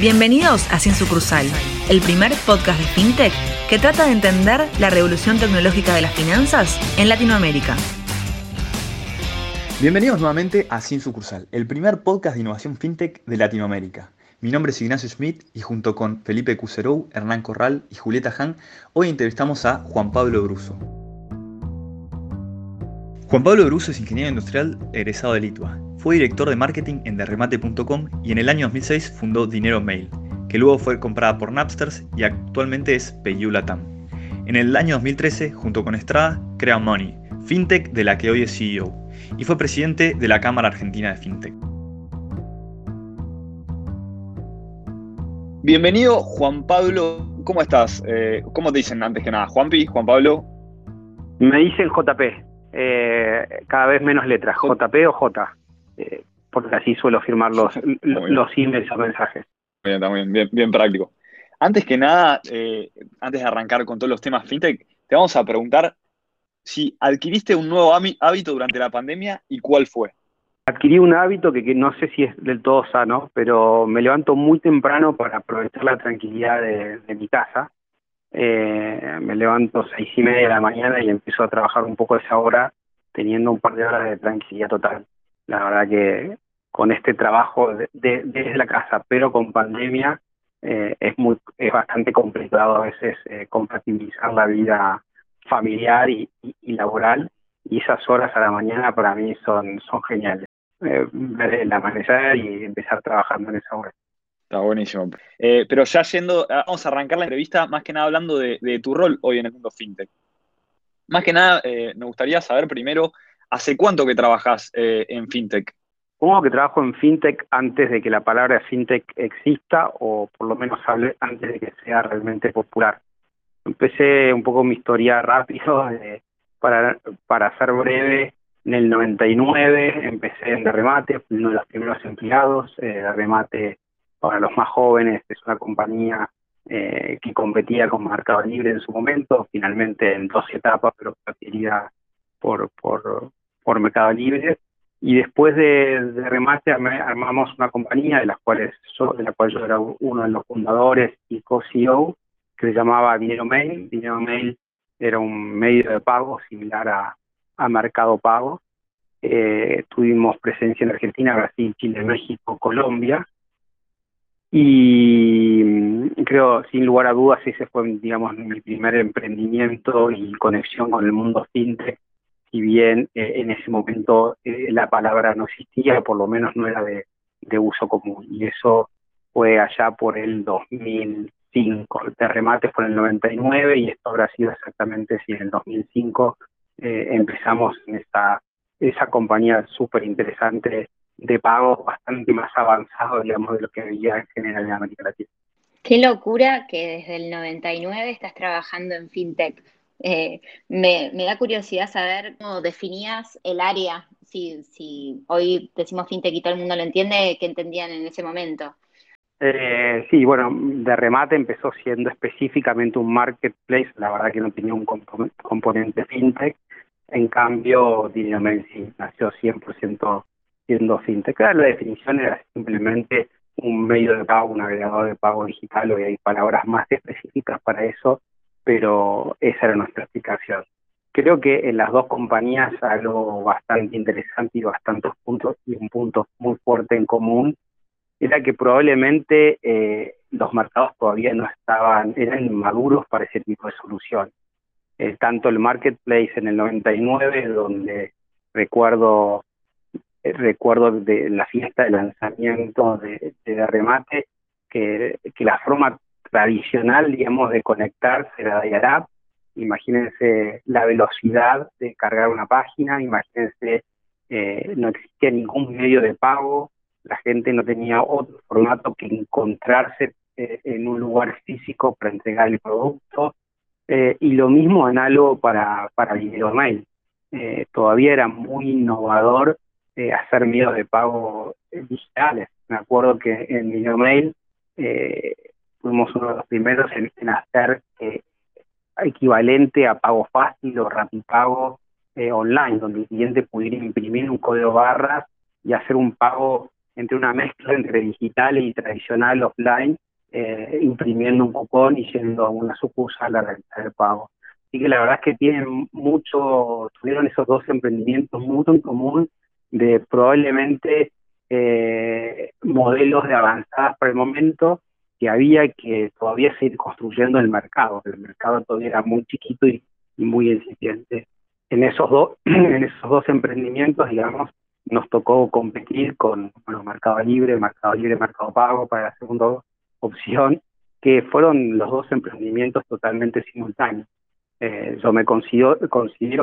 Bienvenidos a Sin Sucursal, el primer podcast de FinTech que trata de entender la revolución tecnológica de las finanzas en Latinoamérica. Bienvenidos nuevamente a Sin Sucursal, el primer podcast de innovación FinTech de Latinoamérica. Mi nombre es Ignacio Schmidt y junto con Felipe Cuserou, Hernán Corral y Julieta Han, hoy entrevistamos a Juan Pablo Bruso. Juan Pablo Bruso es ingeniero industrial egresado de Litua. Fue director de marketing en derremate.com y en el año 2006 fundó Dinero Mail, que luego fue comprada por Napsters y actualmente es PayU Latam. En el año 2013, junto con Estrada, crea Money, fintech de la que hoy es CEO, y fue presidente de la Cámara Argentina de Fintech. Bienvenido, Juan Pablo. ¿Cómo estás? Eh, ¿Cómo te dicen antes que nada? ¿Juanpi? ¿Juan Pablo? Me dicen JP. Eh, cada vez menos letras, JP o J. Eh, porque así suelo firmar los, los emails o mensajes. Bien, está muy bien, bien, práctico. Antes que nada, antes de arrancar con todos los temas fintech, te vamos a preguntar si adquiriste un nuevo hábito durante la pandemia y cuál fue adquirí un hábito que, no sé si es del todo sano, pero me levanto muy temprano para aprovechar la tranquilidad de, mi casa. Eh, me levanto seis y media de la mañana y empiezo a trabajar un poco esa hora, teniendo un par de horas de tranquilidad total. La verdad que con este trabajo desde la casa, pero con pandemia, eh, es muy es bastante complicado a veces eh, compatibilizar la vida familiar y, laboral y esas horas a la mañana para mí son, son geniales eh, ver el amanecer y empezar trabajando en esa hora. Está buenísimo. Pero ya yendo, ah, vamos a arrancar la entrevista más que nada hablando de, tu rol hoy en el mundo fintech. Más que nada, me gustaría saber primero, ¿hace cuánto que trabajas eh, en fintech? Supongo que trabajo en fintech antes de que la palabra fintech exista o por lo menos hable antes de que sea realmente popular. Empecé un poco mi historia rápido para, para ser breve. En el 99 empecé en Remate, fui uno de los primeros empleados. Eh, Remate, para los más jóvenes, es una compañía eh, que competía con Mercado Libre en su momento, finalmente en dos etapas, pero adquirida por, por, por Mercado Libre. Y después de, Remate armamos una compañía de, las cuales de la cual yo era uno de los fundadores y co-CEO, que se llamaba Dinero Mail. Dinero Mail era un medio de pago similar a, a Mercado Pago. Eh, tuvimos presencia en Argentina, Brasil, Chile, México, Colombia. Y mm, creo, sin lugar a dudas, ese fue, digamos, mi primer emprendimiento y conexión con el mundo fintech. Si bien eh, en ese momento eh, la palabra no existía, por lo menos no era de, de uso común. Y eso fue allá por el 2005. El remate fue en el 99 y esto habrá sido exactamente si en el 2005 eh, empezamos en esta, esa compañía súper interesante de pago bastante más avanzado, digamos, de lo que había en general en América Latina. Qué locura que desde el 99 estás trabajando en FinTech. Eh, me, da curiosidad saber cómo definías el área, si, si hoy decimos FinTech y todo el mundo lo entiende, ¿qué entendían en ese momento? Eh, sí, bueno, de remate empezó siendo específicamente un marketplace, la verdad que no tenía un componente fintech, en cambio, Dinero sí nació 100% siendo fintech. La definición era simplemente un medio de pago, un agregador de pago digital, hoy hay palabras más específicas para eso, pero esa era nuestra explicación. Creo que en las dos compañías algo bastante interesante y bastantes puntos y un punto muy fuerte en común era que probablemente eh, los mercados todavía no estaban, eran inmaduros para ese tipo de solución. Eh, tanto el marketplace en el 99, donde recuerdo eh, recuerdo de la fiesta de lanzamiento de, de remate, que, que, la forma tradicional, digamos, de conectarse era dial Imagínense la velocidad de cargar una página, imagínense, eh, no existía ningún medio de pago, la gente no tenía otro formato que encontrarse en un lugar físico para entregar el producto, eh, y lo mismo análogo para, para Video Mail. Eh, todavía era muy innovador eh, hacer medios de pago digitales. Me acuerdo que en Video Mail fuimos uno de los primeros en, hacer equivalente a pago fácil o rapipago online, donde el cliente pudiera imprimir un código barras y hacer un pago entre una mezcla entre digital y tradicional offline, eh, imprimiendo un cupón y yendo a una sucursal a realizar el pago. Así que la verdad es que tienen mucho, tuvieron esos dos emprendimientos mucho en común de probablemente eh, modelos de avanzadas por el momento que había que todavía seguir construyendo el mercado, el mercado todavía era muy chiquito y, muy incipiente. En esos dos, en esos dos emprendimientos, digamos, nos tocó competir con bueno, Mercado Libre, Mercado Libre, Mercado Pago para la segunda opción, que fueron los dos emprendimientos totalmente simultáneos. Eh, yo me considero,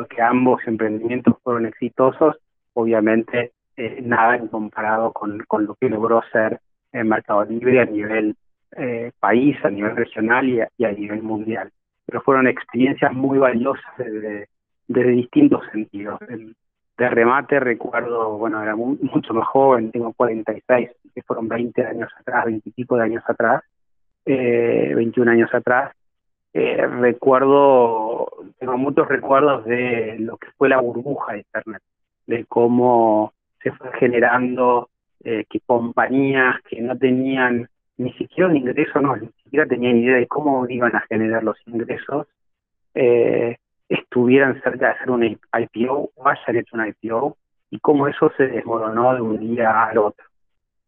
que ambos emprendimientos fueron exitosos, obviamente eh, nada comparado con, con, lo que logró ser el Mercado Libre a nivel eh, país, a nivel regional y a, nivel mundial. Pero fueron experiencias muy valiosas desde, distintos sentidos. de remate recuerdo, bueno, era mucho más joven, tengo 46, que fueron 20 años atrás, 20 y pico de años atrás, eh, 21 años atrás. Eh, recuerdo, tengo muchos recuerdos de lo que fue la burbuja de Internet, de cómo se fue generando eh, que compañías que no tenían ni siquiera un ingreso, no, ni siquiera tenían idea de cómo iban a generar los ingresos, eh, estuvieran cerca de hacer un IPO o hayan hecho un IPO y cómo eso se desmoronó de un día al otro.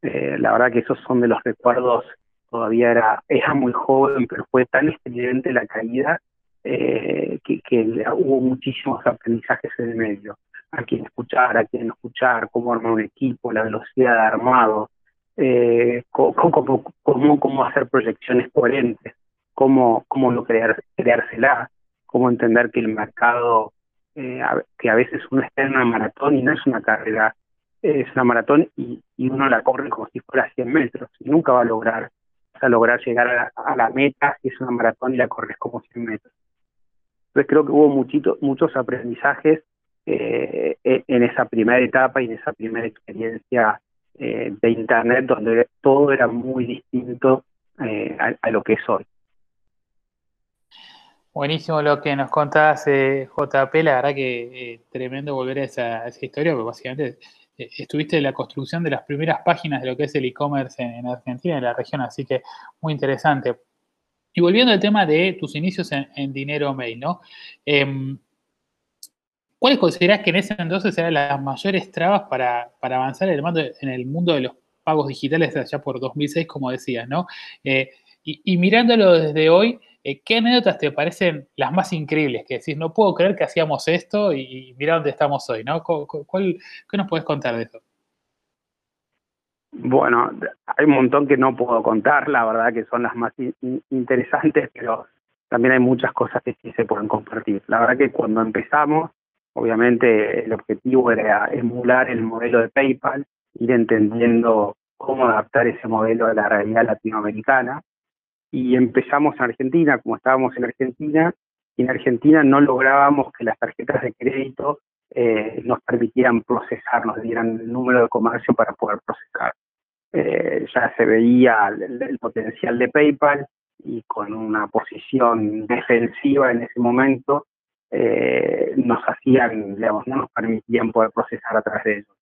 Eh, la verdad que esos son de los recuerdos, todavía era, era muy joven, pero fue tan estridente la caída eh, que, que, hubo muchísimos aprendizajes en el medio. A quién escuchar, a quién no escuchar, cómo armar un equipo, la velocidad de armado, eh, cómo, cómo, cómo, hacer proyecciones coherentes, cómo, cómo no crear, creársela, cómo entender que el mercado, eh, que a veces uno está en una maratón y no es una carrera, es una maratón y, y uno la corre como si fuera 100 metros y nunca va a lograr, a lograr llegar a la, meta si es una maratón y la corres como 100 metros. Entonces creo que hubo muchito, muchos aprendizajes eh, en esa primera etapa y en esa primera experiencia eh, de Internet donde todo era muy distinto eh, a, lo que es hoy. Buenísimo lo que nos contás, eh, JP, la verdad que tremendo volver a esa, historia, porque básicamente estuviste en la construcción de las primeras páginas de lo que es el e-commerce en, Argentina, en la región, así que muy interesante. Y volviendo al tema de tus inicios en, Dinero Mail, ¿no? ¿Cuáles considerás que en ese entonces eran las mayores trabas para, avanzar en el, en el, mundo de los pagos digitales allá por 2006, como decías, ¿no? Eh, y, mirándolo desde hoy, eh, ¿qué anécdotas te parecen las más increíbles? Que decís, no puedo creer que hacíamos esto y, mira dónde estamos hoy, ¿no? ¿Qué nos puedes contar de eso? Bueno, hay un montón que no puedo contar, la verdad que son las más interesantes, pero también hay muchas cosas que sí se pueden compartir. La verdad que cuando empezamos, Obviamente el objetivo era emular el modelo de PayPal, ir entendiendo cómo adaptar ese modelo a la realidad latinoamericana. Y empezamos en Argentina, como estábamos en Argentina, y en Argentina no lográbamos que las tarjetas de crédito eh, nos permitieran procesar, nos dieran el número de comercio para poder procesar. Eh, ya se veía el, potencial de PayPal y con una posición defensiva en ese momento eh, nos hacían, digamos, no nos permitían poder procesar a través de ellos.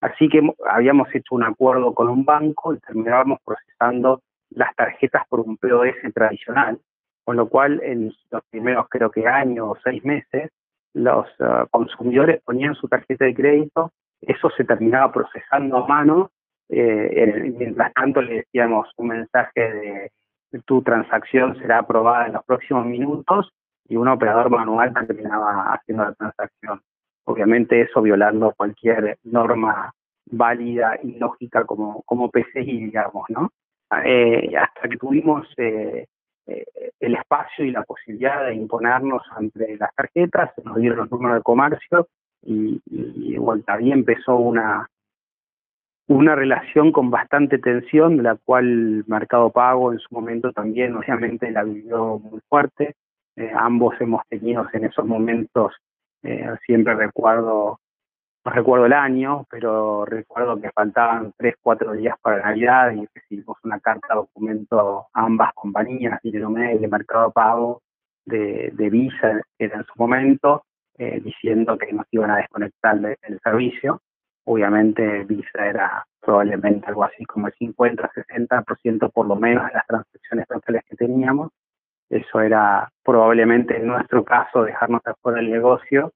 Así que habíamos hecho un acuerdo con un banco y terminábamos procesando las tarjetas por un POS tradicional, con lo cual en los primeros creo que años o seis meses los uh, consumidores ponían su tarjeta de crédito, eso se terminaba procesando a mano, eh, mientras tanto le decíamos un mensaje de tu transacción será aprobada en los próximos minutos y un operador manual terminaba haciendo la transacción. Obviamente eso violando cualquier norma válida y lógica como, como PCI, digamos, ¿no? Eh, hasta que tuvimos eh, eh, el espacio y la posibilidad de imponernos entre las tarjetas, nos dieron los números de comercio y, y ahí empezó una, una relación con bastante tensión, de la cual Mercado Pago en su momento también obviamente la vivió muy fuerte. Eh, ambos hemos tenido en esos momentos, eh, siempre recuerdo, no recuerdo el año, pero recuerdo que faltaban tres, cuatro días para Navidad y recibimos una carta documento ambas compañías, Dinero de Mercado Pago, de, Visa, era en su momento, eh, diciendo que nos iban a desconectar del servicio. obviamente Visa era probablemente algo así como el 50, 60% por lo menos de las transacciones totales que teníamos. Eso era probablemente en nuestro caso dejarnos afuera del negocio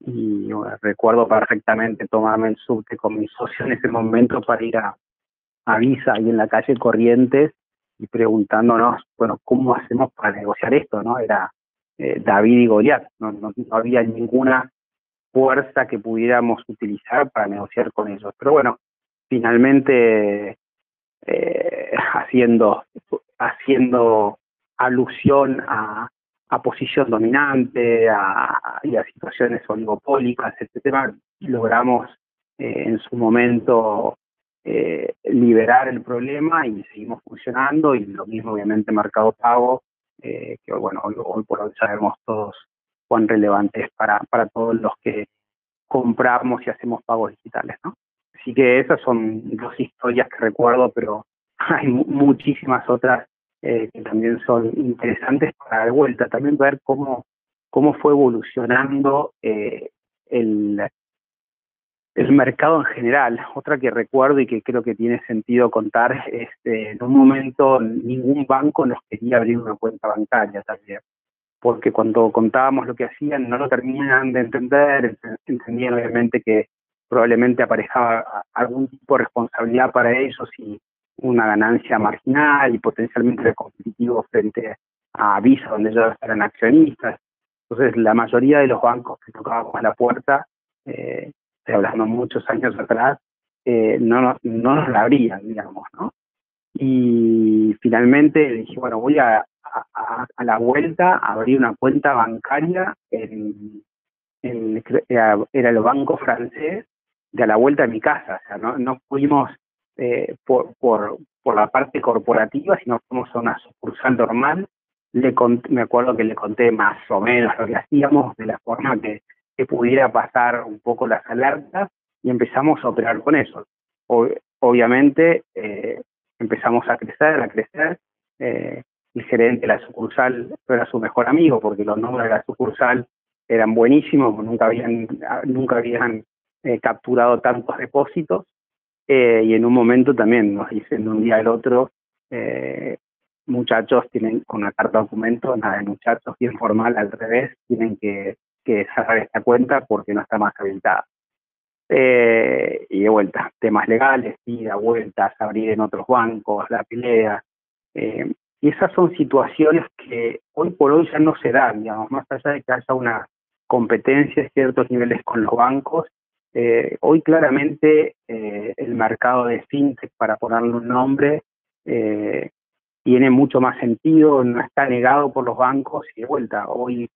y recuerdo perfectamente tomarme el subte con mi socio en ese momento para ir a, a Visa ahí en la calle Corrientes y preguntándonos, bueno, ¿cómo hacemos para negociar esto? no Era eh, David y Goliat, no, no, había ninguna fuerza que pudiéramos utilizar para negociar con ellos. Pero bueno, finalmente eh, haciendo, haciendo alusión a, a posición dominante a, y a situaciones oligopólicas, etcétera, logramos eh, en su momento eh, liberar el problema y seguimos funcionando y lo mismo obviamente Mercado Pago, eh, que bueno, hoy, por hoy sabemos todos cuán relevante es para, para todos los que compramos y hacemos pagos digitales, ¿no? Así que esas son dos historias que recuerdo, pero hay muchísimas otras eh, que también son interesantes para dar vuelta, también ver cómo, cómo fue evolucionando eh, el, el mercado en general. Otra que recuerdo y que creo que tiene sentido contar es eh, en un momento ningún banco nos quería abrir una cuenta bancaria también, porque cuando contábamos lo que hacían no lo terminan de entender, entendían obviamente que probablemente aparejaba algún tipo de responsabilidad para ellos y una ganancia marginal y potencialmente competitivo frente a Visa, donde ellos eran accionistas. Entonces, la mayoría de los bancos que tocábamos a la puerta eh, hablando muchos años atrás, eh, no, nos, no nos la abrían, digamos, ¿no? Y finalmente dije, bueno, voy a, a, la vuelta a abrir una cuenta bancaria en, en, era el banco francés de a la vuelta de mi casa, o sea, no, no fuimos eh, por, por, por la parte corporativa, sino fuimos a una sucursal normal, le me acuerdo que le conté más o menos lo que hacíamos, de la forma que que pudiera pasar un poco las alertas y empezamos a operar con eso. obviamente eh, empezamos a crecer, a crecer. Eh, el gerente de la sucursal era su mejor amigo porque los nombres de la sucursal eran buenísimos, nunca habían, nunca habían eh, capturado tantos depósitos y en un momento también nos dicen de un día al otro, muchachos tienen con una carta de documento, nada de muchachos, bien formal, al revés, tienen que cerrar esta cuenta porque no está más habilitada. Eh, y de vuelta, temas legales, ida, vueltas, abrir en otros bancos, la pelea. Eh, y esas son situaciones que hoy por hoy ya no se dan, digamos, más allá de que haya una competencia en ciertos niveles con los bancos. Eh, hoy claramente el mercado de fintech, para ponerle un nombre, tiene mucho más sentido, no está negado por los bancos y de vuelta, hoy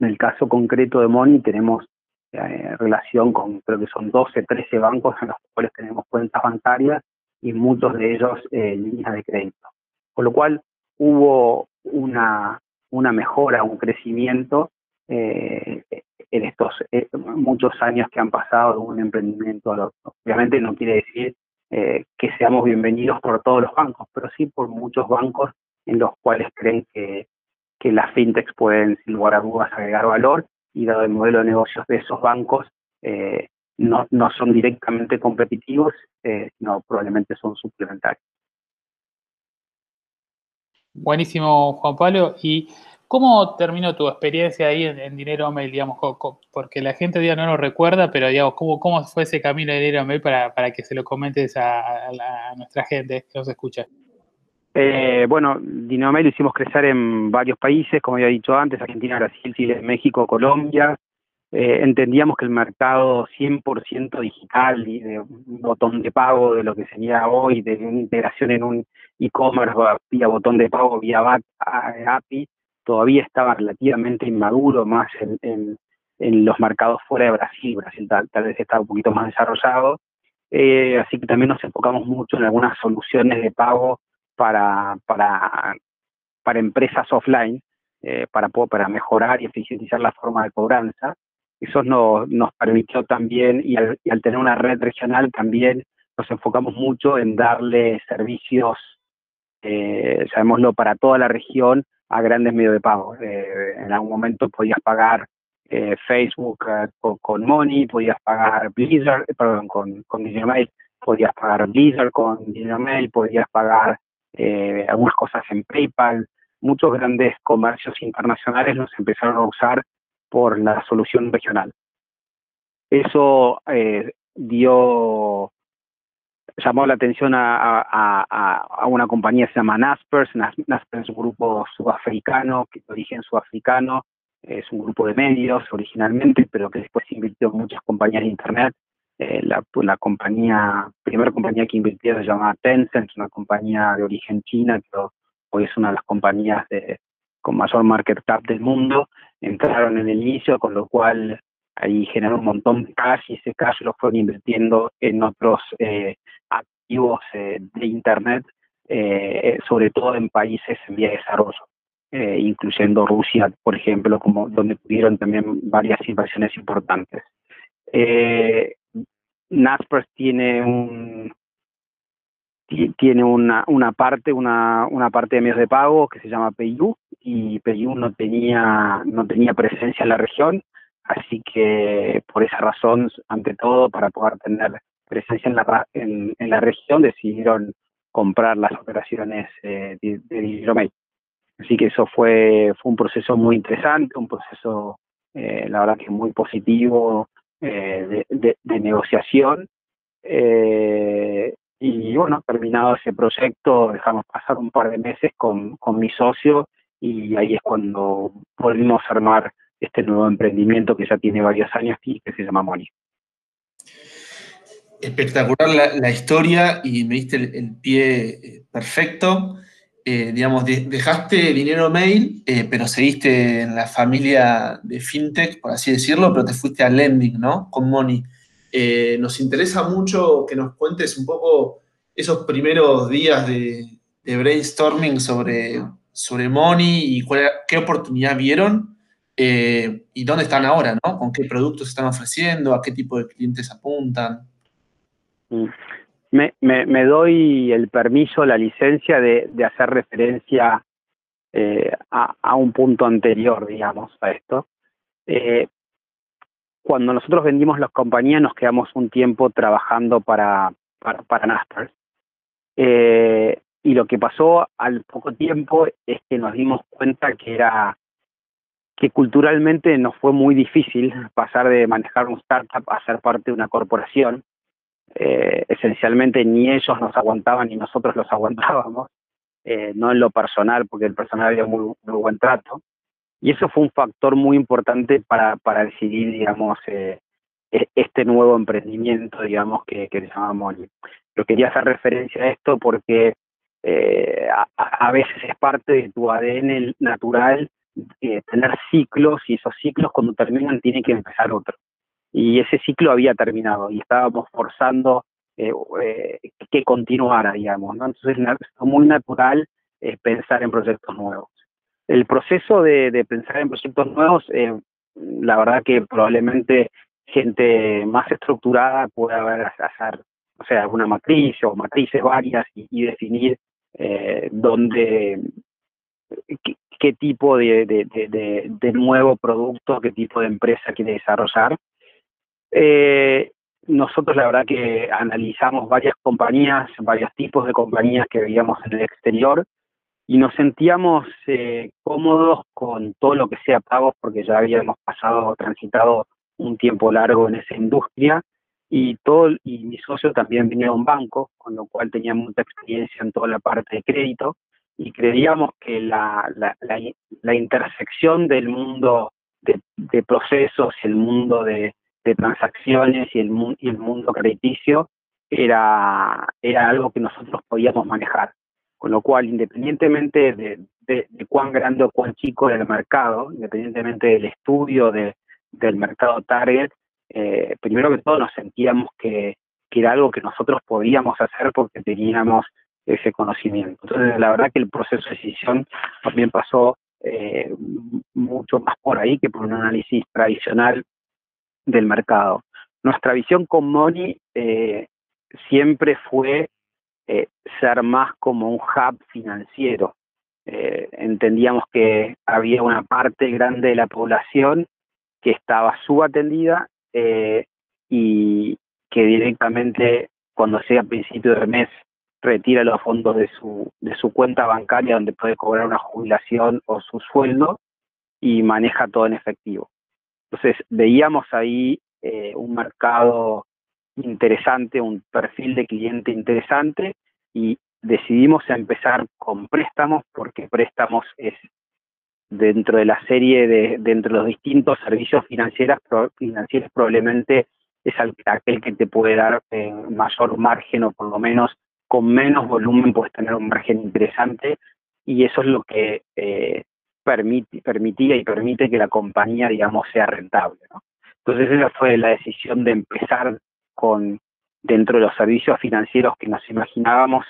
en el caso concreto de Moni tenemos eh, relación con, creo que son 12, 13 bancos en los cuales tenemos cuentas bancarias y muchos de ellos eh, líneas de crédito. Con lo cual hubo una, una mejora, un crecimiento eh, en estos eh, muchos años que han pasado de un emprendimiento al otro. Obviamente no quiere decir que seamos bienvenidos por todos los bancos, pero sí por muchos bancos en los cuales creen que que las fintechs pueden, sin lugar a dudas, agregar valor y dado el modelo de negocios de esos bancos, eh, no, no son directamente competitivos, eh, sino probablemente son suplementarios. Buenísimo, Juan Pablo. ¿Y cómo terminó tu experiencia ahí en, Dinero Mail, digamos? Porque la gente no lo recuerda, pero digamos, ¿cómo, cómo fue ese camino de Dinero Mail para, para que se lo comentes a, nuestra gente que nos escucha? Eh, bueno, Dinomel lo hicimos crecer en varios países, como había dicho antes, Argentina, Brasil, Chile, México, Colombia. Eh, entendíamos que el mercado 100% digital y de un botón de pago de lo que sería hoy, de una integración en un e-commerce vía botón de pago, vía API, todavía estaba relativamente inmaduro más en, los mercados fuera de Brasil. Brasil tal, vez estaba un poquito más desarrollado. Eh, así que también nos enfocamos mucho en algunas soluciones de pago para, para, empresas offline, eh, para, para mejorar y eficientizar la forma de cobranza. Eso nos, permitió también, y al, y tener una red regional también nos enfocamos mucho en darle servicios, eh, para toda la región a grandes medios de pago. Eh, en algún momento podías pagar eh, Facebook con, Money, podías pagar Blizzard, perdón, con, con Mail, podías pagar Blizzard con Mail, podías pagar algunas cosas en PayPal. Muchos grandes comercios internacionales los empezaron a usar por la solución regional. Eso dio llamó la atención a, una compañía que se llama Naspers. Naspers es un grupo sudafricano, de origen sudafricano, es un grupo de medios originalmente, pero que después invirtió en muchas compañías de Internet. Eh, la, la, compañía, primera compañía que invirtió se llama Tencent, una compañía de origen china, que hoy es una de las compañías de, con mayor market cap del mundo. Entraron en el inicio, con lo cual ahí generó un montón de cash y ese cash lo fueron invirtiendo en otros eh, activos eh, de Internet, eh, sobre todo en países en vía de desarrollo, incluyendo Rusia, por ejemplo, como donde tuvieron también varias inversiones importantes. Naspers tiene un tiene una, una parte una, una parte de medios de pago que se llama PayU y PayU no tenía no tenía presencia en la región Así que por esa razón, ante todo, para poder tener presencia en la, en, la región, decidieron comprar las operaciones eh, de, de Así que eso fue, fue un proceso muy interesante, un proceso, eh, la verdad que muy positivo eh, de, negociación. y bueno, terminado ese proyecto, dejamos pasar un par de meses con, con mi socio y ahí es cuando volvimos a armar este nuevo emprendimiento que ya tiene varios años y que se llama Moni. Espectacular la, historia y me diste el, pie eh, perfecto. Eh, digamos, dejaste dinero mail, eh, pero seguiste en la familia de fintech, por así decirlo, pero te fuiste a lending, ¿no? Con Moni. nos interesa mucho que nos cuentes un poco esos primeros días de, brainstorming sobre, sobre Money y qué oportunidad vieron eh, y dónde están ahora, ¿no? ¿Con qué productos están ofreciendo? ¿A qué tipo de clientes apuntan? Mm. Me, doy el permiso, la licencia de, hacer referencia eh, a, un punto anterior, digamos, a esto. Eh, cuando nosotros vendimos las compañías nos quedamos un tiempo trabajando para, para, para y lo que pasó al poco tiempo es que nos dimos cuenta que era que culturalmente nos fue muy difícil pasar de manejar un startup a ser parte de una corporación. Eh, esencialmente ni ellos nos aguantaban ni nosotros los aguantábamos, eh, no en lo personal, porque el personal había muy, buen trato. Y eso fue un factor muy importante para, para decidir, digamos, eh, e, este nuevo emprendimiento, digamos, que, que se llama Molly. Pero quería hacer referencia a esto porque a, veces es parte de tu ADN natural eh, tener ciclos y esos ciclos cuando terminan tiene que empezar otro. Y ese ciclo había terminado y estábamos forzando eh, eh, que continuara, digamos. ¿no? Entonces es muy natural pensar en proyectos nuevos. El proceso de, pensar en proyectos nuevos, la verdad que probablemente gente más estructurada pueda hacer, o sea, alguna matriz o matrices varias y, definir dónde, qué tipo de, nuevo producto, qué tipo de empresa quiere desarrollar. Eh, nosotros la verdad que analizamos varias compañías, varios tipos de compañías que veíamos en el exterior y nos sentíamos eh, cómodos con todo lo que sea pagos porque ya habíamos pasado, transitado un tiempo largo en esa industria y todo y mi socio también venía de un banco, con lo cual tenía mucha experiencia en toda la parte de crédito y creíamos que la, la, la, intersección del mundo de, procesos y el mundo de, transacciones y el, y el mundo crediticio era, era algo que nosotros podíamos manejar. Con lo cual, independientemente de, de, cuán grande o cuán chico era el mercado, independientemente del estudio de, del mercado target, eh, primero que todo nos sentíamos que, que era algo que nosotros podíamos hacer porque teníamos ese conocimiento. Entonces, la verdad que el proceso de decisión también pasó eh, mucho más por ahí que por un análisis tradicional del mercado. Nuestra visión con Money eh, siempre fue eh, ser más como un hub financiero. entendíamos que había una parte grande de la población que estaba subatendida eh, y que directamente cuando sea a principio del mes retira los fondos de su, de su cuenta bancaria donde puede cobrar una jubilación o su sueldo y maneja todo en efectivo. Entonces veíamos ahí eh, un mercado interesante, un perfil de cliente interesante y decidimos empezar con préstamos porque préstamos es dentro de la serie de dentro de los distintos servicios financieros financieros probablemente es aquel que te puede dar eh, mayor margen o por lo menos con menos volumen puedes tener un margen interesante y eso es lo que eh, permite, permitía y permite que la compañía, digamos, sea rentable. Entonces esa fue la decisión de empezar con, dentro de los servicios financieros que nos imaginábamos,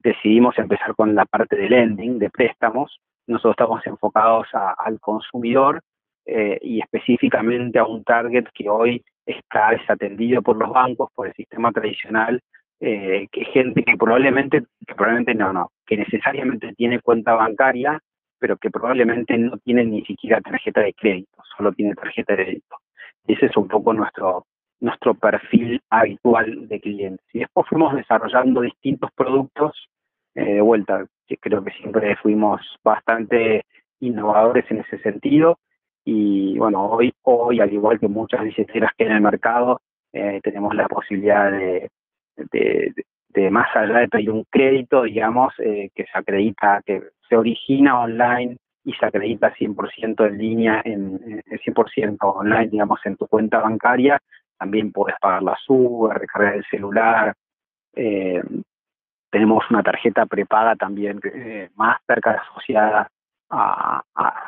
decidimos empezar con la parte de lending, de préstamos. Nosotros estamos enfocados al consumidor eh, y específicamente a un target que hoy está desatendido por los bancos, por el sistema tradicional, eh, que gente que probablemente, que probablemente no, no, que necesariamente tiene cuenta bancaria, pero que probablemente no tiene ni siquiera tarjeta de crédito, solo tiene tarjeta de crédito. Ese es un poco nuestro, nuestro perfil habitual de clientes. Y después fuimos desarrollando distintos productos eh, de vuelta. Creo que siempre fuimos bastante innovadores en ese sentido. Y bueno, hoy, hoy al igual que muchas billeteras que hay en el mercado, eh, tenemos la posibilidad de, de, más allá de pedir un crédito, digamos, eh, que se acredita, que se origina online y se acredita 100% en línea, en, 100% online, digamos, en tu cuenta bancaria, también puedes pagar la SUBE, recargar el celular. Eh, tenemos una tarjeta prepaga también eh, más cerca asociada a,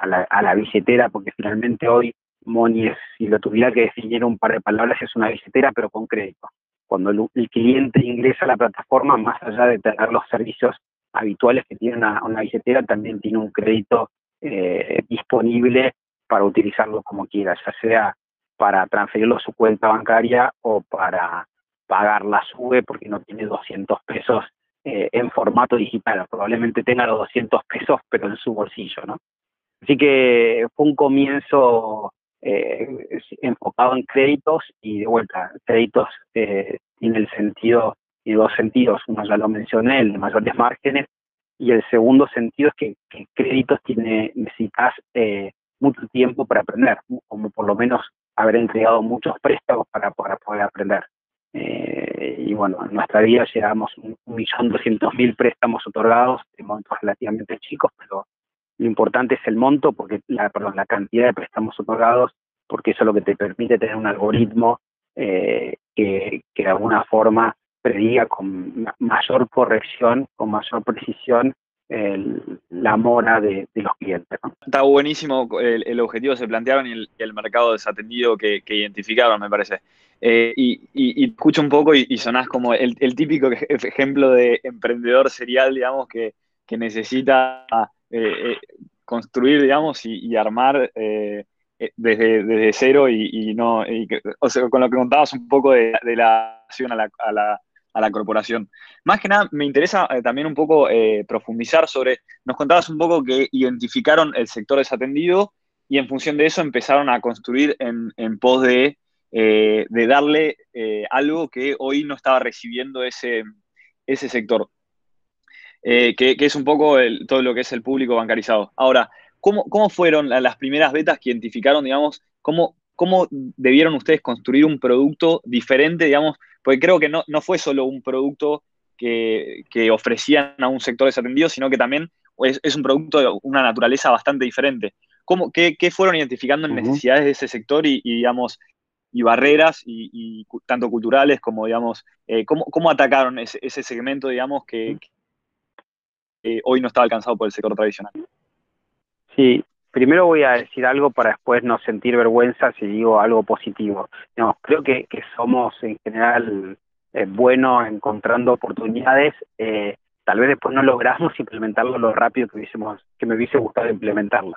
la, a, la, billetera, porque finalmente hoy Moni, si lo tuviera que definir un par de palabras, es una billetera, pero con crédito cuando el, cliente ingresa a la plataforma, más allá de tener los servicios habituales que tiene una, billetera, también tiene un crédito eh, disponible para utilizarlo como quiera, ya sea para transferirlo a su cuenta bancaria o para pagar la SUBE porque no tiene 200 pesos eh, en formato digital. Probablemente tenga los 200 pesos, pero en su bolsillo, ¿no? Así que fue un comienzo eh, enfocado en créditos y de vuelta, créditos eh, tiene el sentido, y dos sentidos, uno ya lo mencioné, el de mayores márgenes, y el segundo sentido es que, créditos tiene, necesitas eh, mucho tiempo para aprender, como por lo menos haber entregado muchos préstamos para, poder aprender. Eh, y bueno, en nuestra vida llegamos un, millón doscientos mil préstamos otorgados de montos relativamente chicos, pero lo importante es el monto, porque la, perdón, la cantidad de préstamos otorgados, porque eso es lo que te permite tener un algoritmo eh, que, de alguna forma prediga con mayor corrección, con mayor precisión la mora de, los clientes. Está buenísimo el, objetivo que se plantearon y el, mercado desatendido que, identificaron, me parece. Eh, y, escucho un poco y, sonás como el, típico ejemplo de emprendedor serial, digamos, que, necesita eh, eh, construir, digamos, y, armar eh, desde, desde cero y, no, o sea, con lo que contabas un poco de, la acción a la, a, la, a la, corporación. Más que nada, me interesa también un poco profundizar sobre, nos contabas un poco que identificaron el sector desatendido y en función de eso empezaron a construir en, en pos de, de darle algo que hoy no estaba recibiendo ese, ese sector. Eh, que, es un poco todo lo que es el público bancarizado. Ahora, ¿cómo, cómo fueron las primeras betas que identificaron, digamos, cómo, cómo debieron ustedes construir un producto diferente, digamos, porque creo que no, no fue solo un producto que, ofrecían a un sector desatendido, sino que también es, un producto de una naturaleza bastante diferente. ¿Cómo, qué, fueron identificando en necesidades de ese sector y, digamos, y barreras, y, tanto culturales como, digamos, eh, ¿cómo, ¿cómo, atacaron ese, ese segmento, digamos, que, hoy no está alcanzado por el sector tradicional. Sí, primero voy a decir algo para después no sentir vergüenza si digo algo positivo. No, creo que, somos en general eh, buenos encontrando oportunidades. Eh, tal vez después no logramos implementarlo lo rápido que, hubiésemos, que me hubiese gustado implementarlo.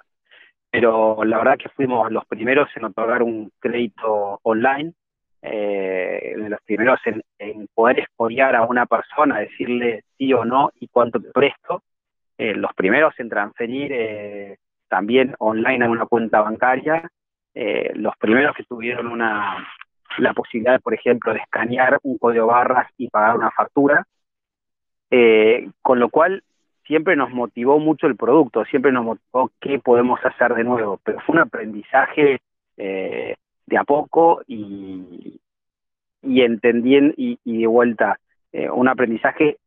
Pero la verdad que fuimos los primeros en otorgar un crédito online eh, los primeros en, poder espoliar a una persona, decirle sí o no y cuánto te presto, eh, los primeros en transferir eh, también online a una cuenta bancaria los primeros que tuvieron una, la posibilidad, por ejemplo, de escanear un código barras y pagar una factura, con lo cual siempre nos motivó mucho el producto, siempre nos motivó qué podemos hacer de nuevo, pero fue un aprendizaje de a poco y, y entendiendo, y, de vuelta, eh, un aprendizaje,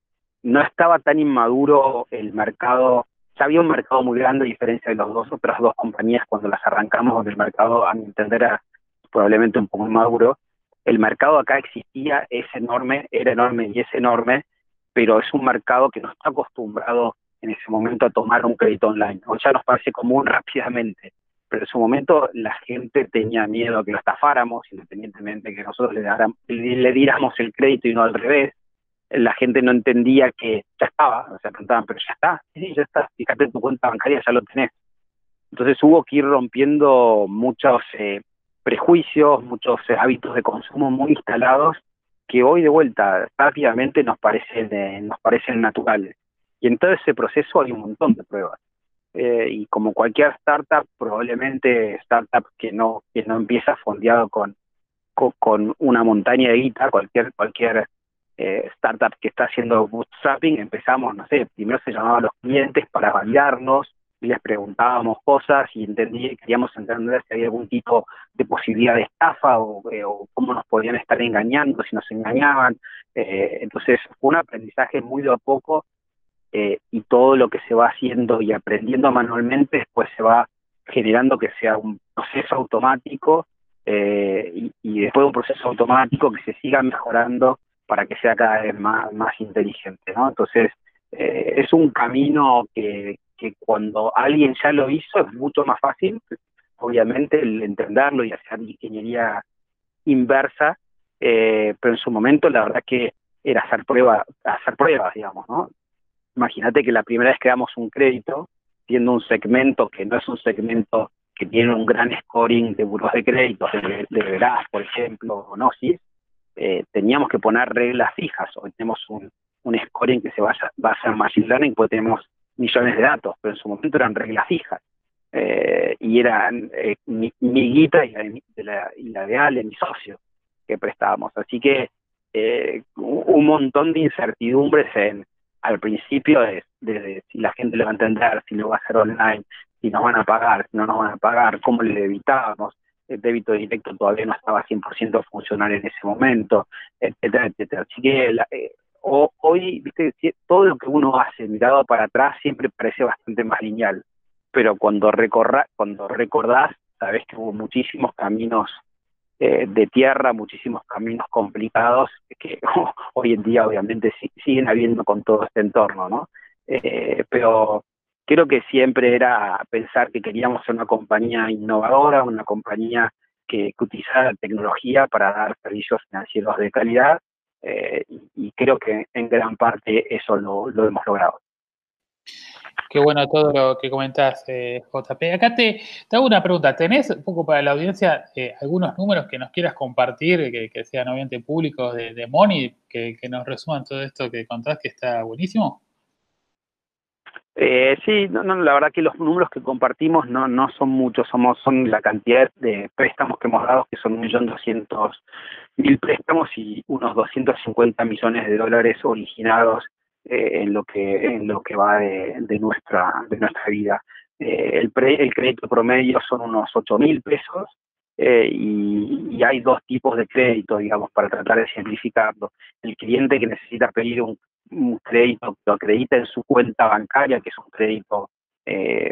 no estaba tan inmaduro el mercado, ya había un mercado muy grande a diferencia de las dos otras dos compañías cuando las arrancamos, donde el mercado, a mi entender, era probablemente un poco maduro, el mercado acá existía, es enorme, era enorme y es enorme, pero es un mercado que no está acostumbrado en ese momento a tomar un crédito online, o ya nos parece común rápidamente, pero en su momento la gente tenía miedo a que lo estafáramos, independientemente de que nosotros le, le, diéramos el crédito y no al revés, la gente no entendía que ya estaba, o sea, preguntaban, pero ya está, sí, ya está, fíjate tu cuenta bancaria, ya lo tenés. Entonces hubo que ir rompiendo muchos eh, prejuicios, muchos eh, hábitos de consumo muy instalados que hoy de vuelta rápidamente nos parecen, eh, nos parecen naturales. Y en todo ese proceso hay un montón de pruebas. Eh, y como cualquier startup, probablemente startup que no, que no empieza fondeado con, con, una montaña de guita, cualquier, cualquier eh, startup que está haciendo bootstrapping, empezamos, no sé, primero se llamaban los clientes para validarnos, y les preguntábamos cosas y entendí, queríamos entender si había algún tipo de posibilidad de estafa eh, o, cómo nos podían estar engañando, si nos engañaban. Eh, entonces fue un aprendizaje muy de a poco eh, y todo lo que se va haciendo y aprendiendo manualmente después se va generando que sea un proceso automático y, y, después un proceso automático que se siga mejorando para que sea cada vez más, más inteligente. ¿no? Entonces es un camino que, que cuando alguien ya lo hizo es mucho más fácil, obviamente, el entenderlo y hacer ingeniería inversa, eh, pero en su momento la verdad que era hacer pruebas, hacer pruebas, digamos, ¿no? Imagínate que la primera vez que damos un crédito, siendo un segmento que no es un segmento que tiene un gran scoring de buros de crédito, de, de por ejemplo, o Gnosis, eh, teníamos que poner reglas fijas. Hoy tenemos un, un scoring que se basa, basa en Machine Learning, pues tenemos millones de datos, pero en su momento eran reglas fijas. Eh, y eran eh, mi, guita y la, y la de Ale, mi socio, que prestábamos. Así que eh, un montón de incertidumbres en al principio de, si la gente lo va a entender, si lo va a hacer online, si nos van a pagar, si no nos van a pagar, cómo le evitábamos. El débito directo todavía no estaba 100% funcional en ese momento, etcétera, etcétera. Así que hoy, viste, todo lo que uno hace mirado para atrás siempre parece bastante más lineal, pero cuando, recorra, cuando recordás, sabes que hubo muchísimos caminos eh, de tierra, muchísimos caminos complicados que hoy en día obviamente siguen habiendo con todo este entorno, ¿no? Eh, pero creo que siempre era pensar que queríamos ser una compañía innovadora, una compañía que, que utilizara tecnología para dar servicios financieros de calidad eh, y creo que en gran parte eso lo, hemos logrado. Qué bueno todo lo que comentás, eh, JP. Acá te, hago una pregunta. ¿Tenés un poco para la audiencia eh, algunos números que nos quieras compartir, que, sean obviamente públicos de, de que, que, nos resuman todo esto que contás, que está buenísimo? Eh, sí, no, no, la verdad que los números que compartimos no, no son muchos, somos son la cantidad de préstamos que hemos dado, que son 1.200.000 préstamos y unos 250 millones de dólares originados eh, en lo que en lo que va de, de nuestra de nuestra vida. Eh, el, pre, el crédito promedio son unos 8.000 pesos eh, y, y, hay dos tipos de crédito, digamos, para tratar de simplificarlo. El cliente que necesita pedir un un crédito lo acredita en su cuenta bancaria, que es un crédito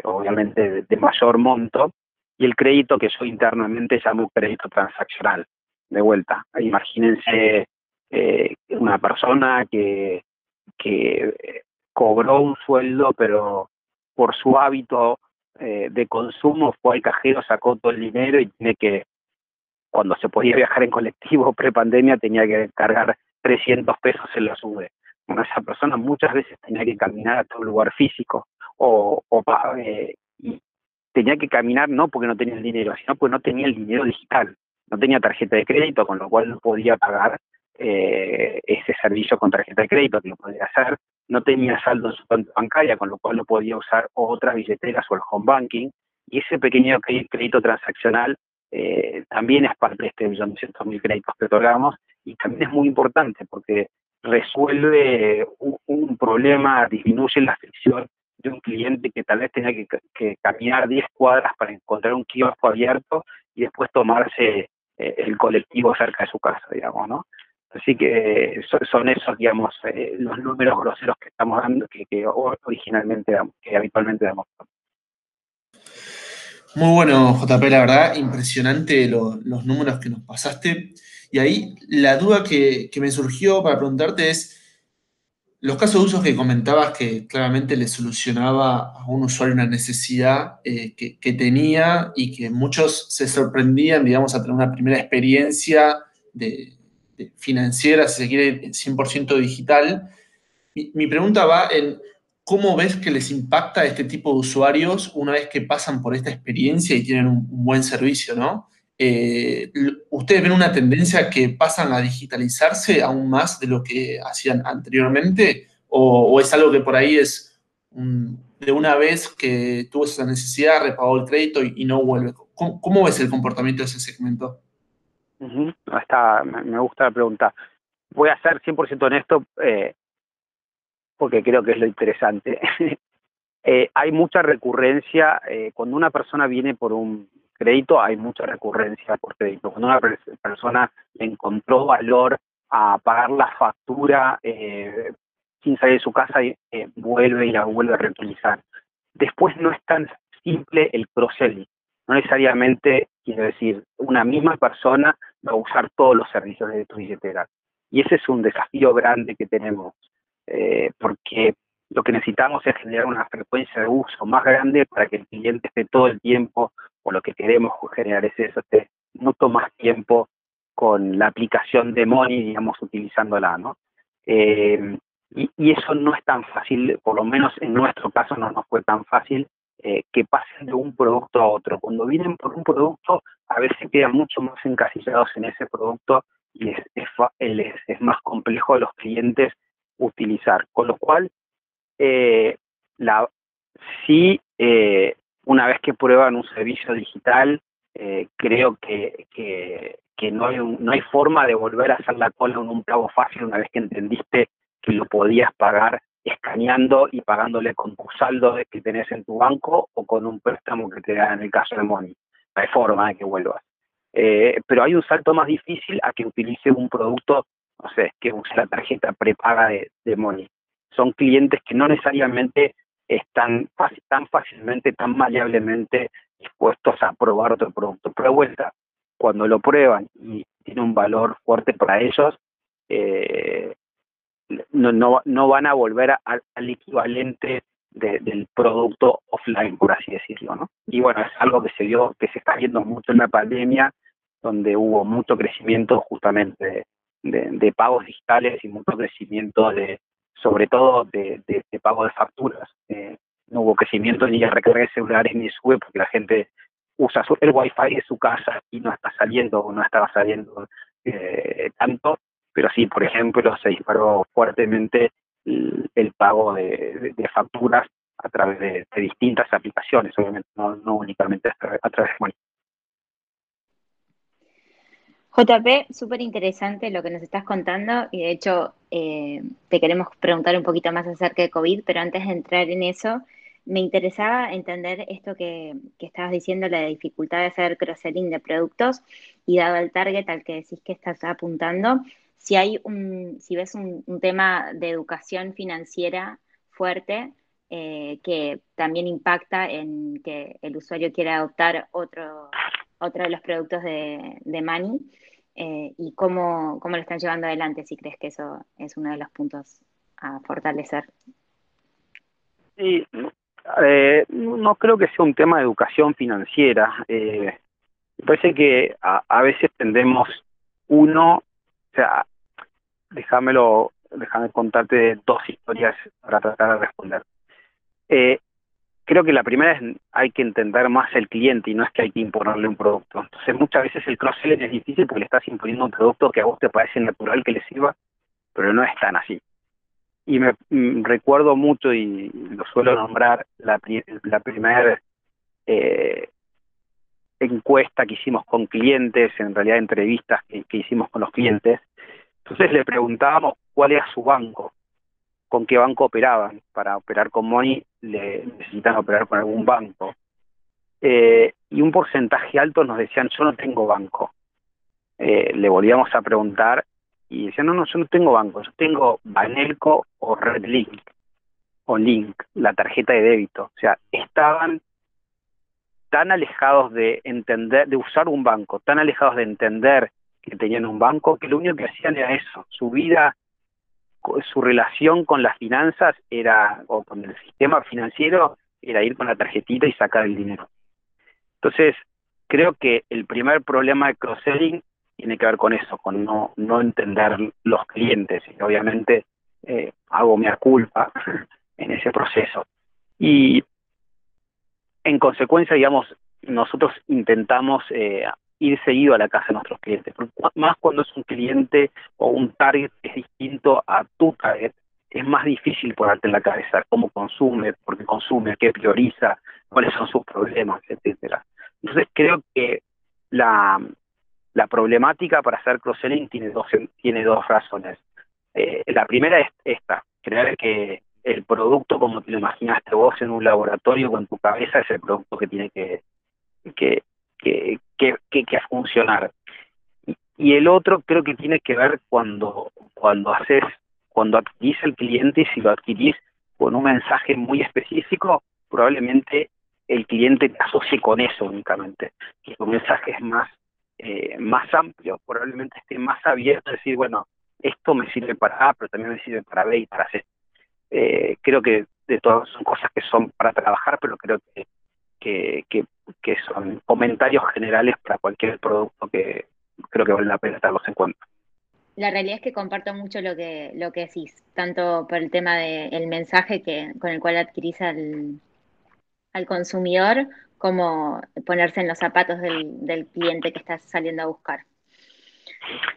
obviamente de, mayor monto, y el crédito que yo internamente llamo crédito transaccional. De vuelta, imagínense una persona que, que cobró un sueldo, pero por su hábito eh, de consumo fue al cajero, sacó todo el dinero y tiene que, cuando se podía viajar en colectivo pre-pandemia, tenía que cargar 300 pesos en la sube. Esa persona muchas veces tenía que caminar a todo lugar físico o, eh, y tenía que caminar no porque no tenía el dinero, sino porque no tenía el dinero digital, no tenía tarjeta de crédito, con lo cual no podía pagar eh, ese servicio con tarjeta de crédito que lo podía hacer, no tenía saldo en su cuenta bancaria, con lo cual no podía usar otras billeteras o el home banking, y ese pequeño crédito transaccional eh, también es parte de este millón de mil créditos que otorgamos y también es muy importante porque resuelve un, problema, disminuye la fricción de un cliente que tal vez tenía que, caminar 10 cuadras para encontrar un kiosco abierto y después tomarse eh, el colectivo cerca de su casa, digamos, ¿no? Así que son, esos, digamos, eh, los números groseros que estamos dando, que, originalmente que habitualmente damos. Muy bueno, JP, la verdad, impresionante los números que nos pasaste. Y ahí la duda que, me surgió para preguntarte es, los casos de uso que comentabas que claramente le solucionaba a un usuario una necesidad eh, que, tenía y que muchos se sorprendían, digamos, a tener una primera experiencia de, financiera, si se quiere, 100% digital. mi pregunta va en ¿Cómo ves que les impacta este tipo de usuarios una vez que pasan por esta experiencia y tienen un, buen servicio, ¿no? Eh, ¿Ustedes ven una tendencia que pasan a digitalizarse aún más de lo que hacían anteriormente? ¿O, es algo que por ahí es de una vez que tuvo esa necesidad, repagó el crédito y, no vuelve? ¿Cómo, ves el comportamiento de ese segmento? Está, me gusta la pregunta. Voy a ser 100% honesto. Eh, porque creo que es lo interesante. Eh, hay mucha recurrencia, eh, cuando una persona viene por un crédito, hay mucha recurrencia por crédito. Cuando una persona encontró valor a pagar la factura sin salir de su casa, vuelve y la vuelve a reutilizar. Después no es tan simple el cross-selling. No necesariamente, quiero decir, una misma persona a usar todos los servicios de tu billetera. Y ese es un desafío grande que tenemos eh, porque lo que necesitamos es generar una frecuencia de uso más grande para que el cliente esté todo el tiempo, o lo que queremos generar es eso, esté mucho más tiempo con la aplicación de Money, digamos, utilizándola, ¿no? Eh, y, eso no es tan fácil, por lo menos en nuestro caso no nos fue tan fácil eh, que pasen de un producto a otro. Cuando vienen por un producto, a veces quedan mucho más encasillados en ese producto y es, es, es más complejo a los clientes utilizar. Con lo cual, eh, la, sí, eh, una vez que prueban un servicio digital, eh, creo que, no, hay no hay forma de volver a hacer la cola en un pago fácil una vez que entendiste que lo podías pagar escaneando y pagándole con tu saldo que tenés en tu banco o con un préstamo que te da en el caso de Money. Hay forma de que vuelvas. pero hay un salto más difícil a que utilice un producto no sé, que use la tarjeta prepaga de, de Money. Son clientes que no necesariamente están tan fácilmente, tan maleablemente dispuestos a probar otro producto. Pero de vuelta, cuando lo prueban y tiene un valor fuerte para ellos, eh, no, no, no, van a volver al equivalente del producto offline, por así decirlo. ¿no? Y bueno, es algo que se vio, que se está viendo mucho en la pandemia, donde hubo mucho crecimiento justamente de, pagos digitales y mucho crecimiento de, sobre todo de, de, pago de facturas. Eh, no hubo crecimiento ni de recarga de celulares ni de sube porque la gente usa el wifi de su casa y no está saliendo o no estaba saliendo eh, tanto, pero sí, por ejemplo, se disparó fuertemente el, pago de, facturas a través de, distintas aplicaciones, obviamente no, únicamente a través, de JP, súper interesante lo que nos estás contando y de hecho eh, te queremos preguntar un poquito más acerca de COVID, pero antes de entrar en eso, me interesaba entender esto que, estabas diciendo, la dificultad de hacer cross-selling de productos y dado el target al que decís que estás apuntando, si hay un, si ves un, tema de educación financiera fuerte eh, que también impacta en que el usuario quiera adoptar otro, otro de los productos de, de Money eh, y cómo, cómo lo están llevando adelante, si crees que eso es uno de los puntos a fortalecer. Sí, eh, no creo que sea un tema de educación financiera. Me parece que a, veces tendemos uno, o sea, déjamelo, déjame contarte dos historias para tratar de responder. Eh, creo que la primera es hay que entender más el cliente y no es que hay que imponerle un producto. Entonces muchas veces el cross-selling es difícil porque le estás imponiendo un producto que a vos te parece natural que le sirva, pero no es tan así. Y me mm, recuerdo mucho y lo suelo nombrar la, la primera eh, encuesta que hicimos con clientes, en realidad entrevistas que, hicimos con los clientes. Entonces le preguntábamos cuál era su banco, con qué banco operaban. Para operar con Money le necesitan operar con algún banco. Eh, y un porcentaje alto nos decían, yo no tengo banco. Eh, le volvíamos a preguntar y decían, no, no, yo no tengo banco, yo tengo Banelco o Redlink o Link, la tarjeta de débito. O sea, estaban tan alejados de entender, de usar un banco, tan alejados de entender que tenían un banco, que lo único que hacían era eso, su vida, su relación con las finanzas era, o con el sistema financiero, era ir con la tarjetita y sacar el dinero. Entonces, creo que el primer problema de cross-selling tiene que ver con eso, con no, no entender los clientes, y obviamente eh, hago mi culpa en ese proceso. Y en consecuencia, digamos, nosotros intentamos eh, ir seguido a la casa de nuestros clientes, más cuando es un cliente o un target que es distinto a tu target, es más difícil ponerte en la cabeza cómo consume, por qué consume, qué prioriza, cuáles son sus problemas, etcétera. Entonces creo que la, la problemática para hacer cross-selling tiene dos, tiene dos razones. Eh, la primera es esta, creer que el producto como te lo imaginaste vos en un laboratorio con tu cabeza es el producto que tiene que, que, que, que, que, funcionar. Y, el otro creo que tiene que ver cuando, cuando haces, cuando adquirís el cliente y si lo adquirís con un mensaje muy específico, probablemente el cliente te asocie con eso únicamente, que tu mensaje es más, eh, más amplio, probablemente esté más abierto a decir, bueno, esto me sirve para A, pero también me sirve para B y para C. Eh, creo que de todas son cosas que son para trabajar, pero creo que, que, que, son comentarios generales para cualquier producto que creo que vale la pena tenerlos en cuenta. La realidad es que comparto mucho lo que, lo que decís, tanto por el tema del mensaje que, con el cual adquirís al, al consumidor, como ponerse en los zapatos del, del cliente que estás saliendo a buscar.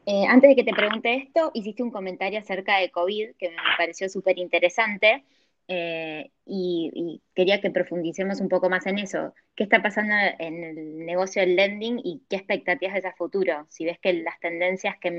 Eh, antes de que te pregunte esto, hiciste un comentario acerca de COVID que me pareció súper interesante eh, y, quería que profundicemos un poco más en eso. ¿Qué está pasando en el negocio del lending y qué expectativas ves a futuro? Si ves que las tendencias que,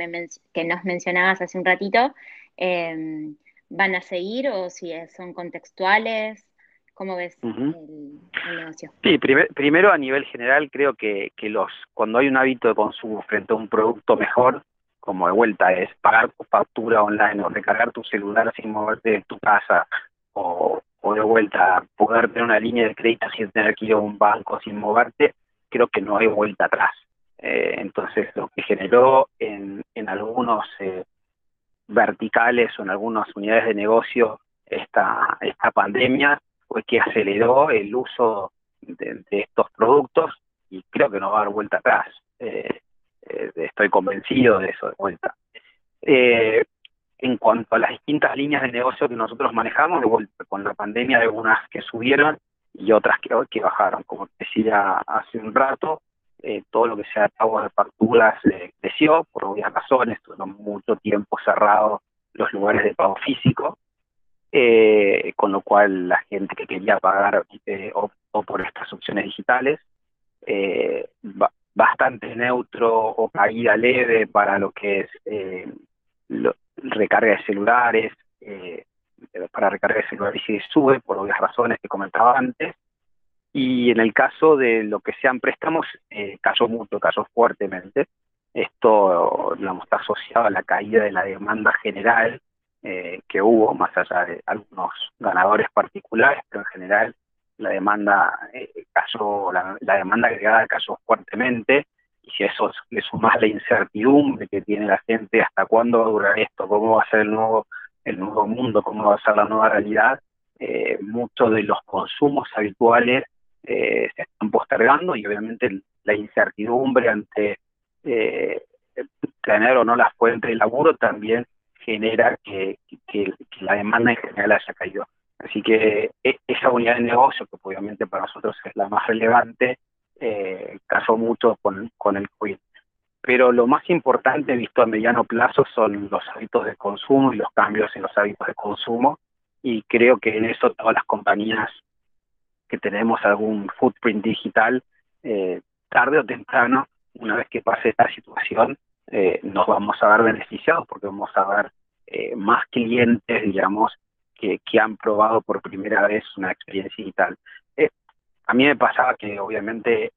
que nos mencionabas hace un ratito eh, van a seguir o si son contextuales. ¿Cómo ves el, negocio? Sí, primero a nivel general creo que, que los cuando hay un hábito de consumo frente a un producto mejor, como de vuelta es pagar tu factura online o recargar tu celular sin moverte de tu casa o, de vuelta poder tener una línea de crédito sin tener que ir a un banco sin moverte, creo que no hay vuelta atrás. Eh, entonces lo que generó en, en algunos eh, verticales o en algunas unidades de negocio esta, esta pandemia fue que aceleró el uso de, estos productos y creo que no va a dar vuelta atrás. Eh, estoy convencido de eso de vuelta. En cuanto a las distintas líneas de negocio que nosotros manejamos, de vuelta, con la pandemia algunas que subieron y otras que, que bajaron. Como decía hace un rato, todo lo que sea pago de facturas creció por obvias razones, tuvieron mucho tiempo cerrados los lugares de pago físico eh, con lo cual la gente que quería pagar eh, optó por estas opciones digitales. Eh, bastante neutro o caída leve para lo que es eh, recarga de celulares, eh, para recarga de celulares y sube por obvias razones que comentaba antes. Y en el caso de lo que sean préstamos, cayó mucho, cayó fuertemente. Esto digamos, está asociado a la caída de la demanda general eh, que hubo, más allá de algunos ganadores particulares, pero en general la demanda eh, cayó, la, demanda agregada cayó fuertemente, y si eso le sumas la incertidumbre que tiene la gente, hasta cuándo va a durar esto, cómo va a ser el nuevo, el nuevo mundo, cómo va a ser la nueva realidad, eh, muchos de los consumos habituales eh, se están postergando y obviamente la incertidumbre ante tener o no la fuente de laburo también genera que, la demanda en general haya caído. Así que e, esa unidad de negocio, que obviamente para nosotros es la más relevante, eh, cayó mucho con, el COVID. Pero lo más importante visto a mediano plazo son los hábitos de consumo y los cambios en los hábitos de consumo. Y creo que en eso todas las compañías que tenemos algún footprint digital, eh, tarde o temprano, una vez que pase esta situación, eh, nos vamos a ver beneficiados porque vamos a ver eh, más clientes, digamos, que, que, han probado por primera vez una experiencia digital. A mí me pasaba que obviamente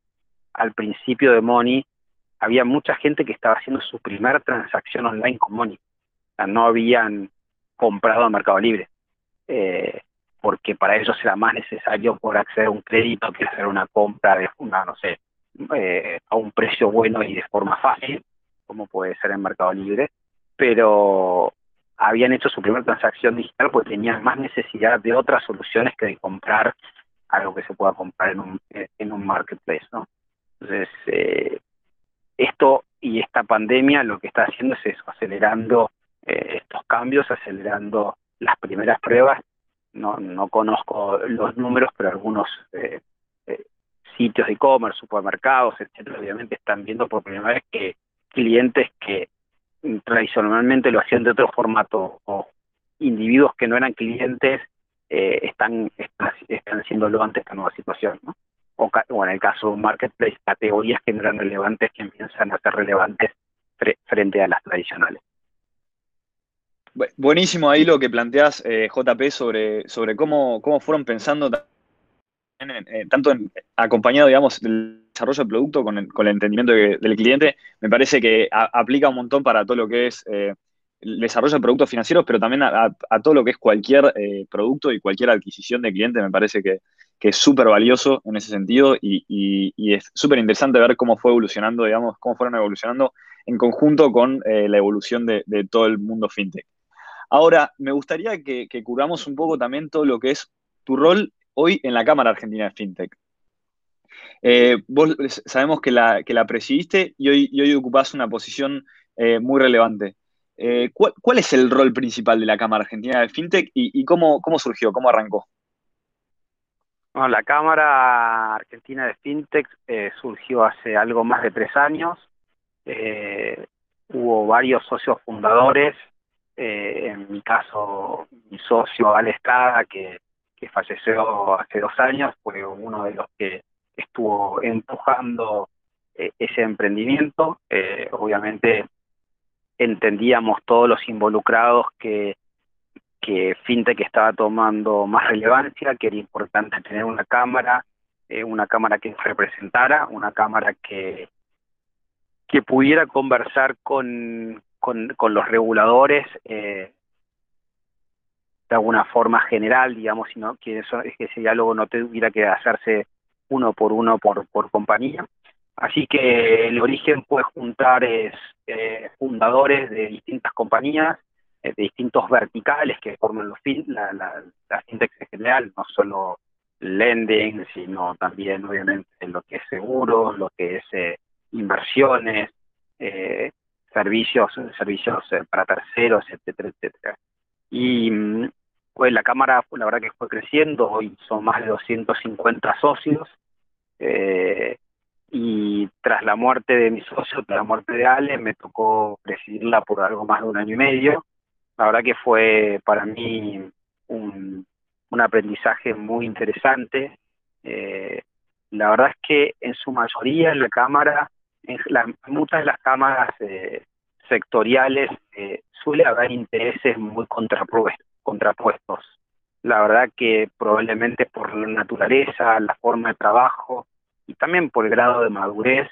al principio de Money había mucha gente que estaba haciendo su primera transacción online con Money. O sea, no habían comprado en Mercado Libre. Eh, porque para ellos era más necesario por acceder a un crédito que hacer una compra de una, no sé, eh, a un precio bueno y de forma fácil, como puede ser en Mercado Libre, pero habían hecho su primera transacción digital porque tenían más necesidad de otras soluciones que de comprar algo que se pueda comprar en un, en un marketplace, ¿no? Entonces, eh, esto y esta pandemia lo que está haciendo es eso, acelerando eh, estos cambios, acelerando las primeras pruebas no, no conozco los números, pero algunos eh, eh, sitios de e-commerce, supermercados, etcétera, obviamente están viendo por primera vez que clientes que tradicionalmente lo hacían de otro formato o individuos que no eran clientes eh, están, están, están haciéndolo ante esta nueva situación, ¿no? O, o, en el caso de un marketplace, categorías que eran relevantes que empiezan a ser relevantes frente a las tradicionales. Buenísimo ahí lo que planteas, eh, JP, sobre, sobre cómo, cómo fueron pensando eh, tanto en, acompañado, digamos, del desarrollo del producto con el, entendimiento del cliente, me parece que aplica un montón para todo lo que es desarrollo de productos financieros, pero también a, todo lo que es cualquier producto y cualquier adquisición de cliente, me parece que, es súper valioso en ese sentido y, es súper interesante ver cómo fue evolucionando, digamos, cómo fueron evolucionando en conjunto con la evolución de, todo el mundo fintech. Ahora, me gustaría que, que curamos un poco también todo lo que es tu rol hoy en la Cámara Argentina de FinTech. Eh, vos sabemos que la, presidiste y hoy, y ocupás una posición eh, muy relevante. Eh, ¿cuál, es el rol principal de la Cámara Argentina de FinTech y, cómo, cómo, surgió, cómo arrancó? Bueno, la Cámara Argentina de FinTech surgió hace algo más de tres años. hubo varios socios fundadores eh, en mi caso, mi socio Ale Estrada, que, falleció hace dos años, fue uno de los que estuvo empujando eh, ese emprendimiento. Eh, obviamente entendíamos todos los involucrados que, que FinTech estaba tomando más relevancia, que era importante tener una cámara, una cámara que representara, una cámara que, que pudiera conversar con, con, con los reguladores eh, de alguna forma general, digamos, sino que, eso, que ese diálogo no tuviera que hacerse uno por uno por, por compañía. Así que el origen fue juntar es, eh, fundadores de distintas compañías, eh, de distintos verticales que forman los fin, la, la, la en general, no solo lending, sino también obviamente lo que es seguros, lo que es eh, inversiones, eh, servicios, servicios para terceros, etcétera, etcétera. Y pues la Cámara, la verdad que fue creciendo, hoy son más de 250 socios, eh, y tras la muerte de mi socio, tras la muerte de Ale, me tocó presidirla por algo más de un año y medio. La verdad que fue para mí un, un aprendizaje muy interesante. Eh, la verdad es que en su mayoría en la Cámara en muchas de las cámaras eh, sectoriales eh, suele haber intereses muy contrapuestos. La verdad que probablemente por la naturaleza, la forma de trabajo y también por el grado de madurez,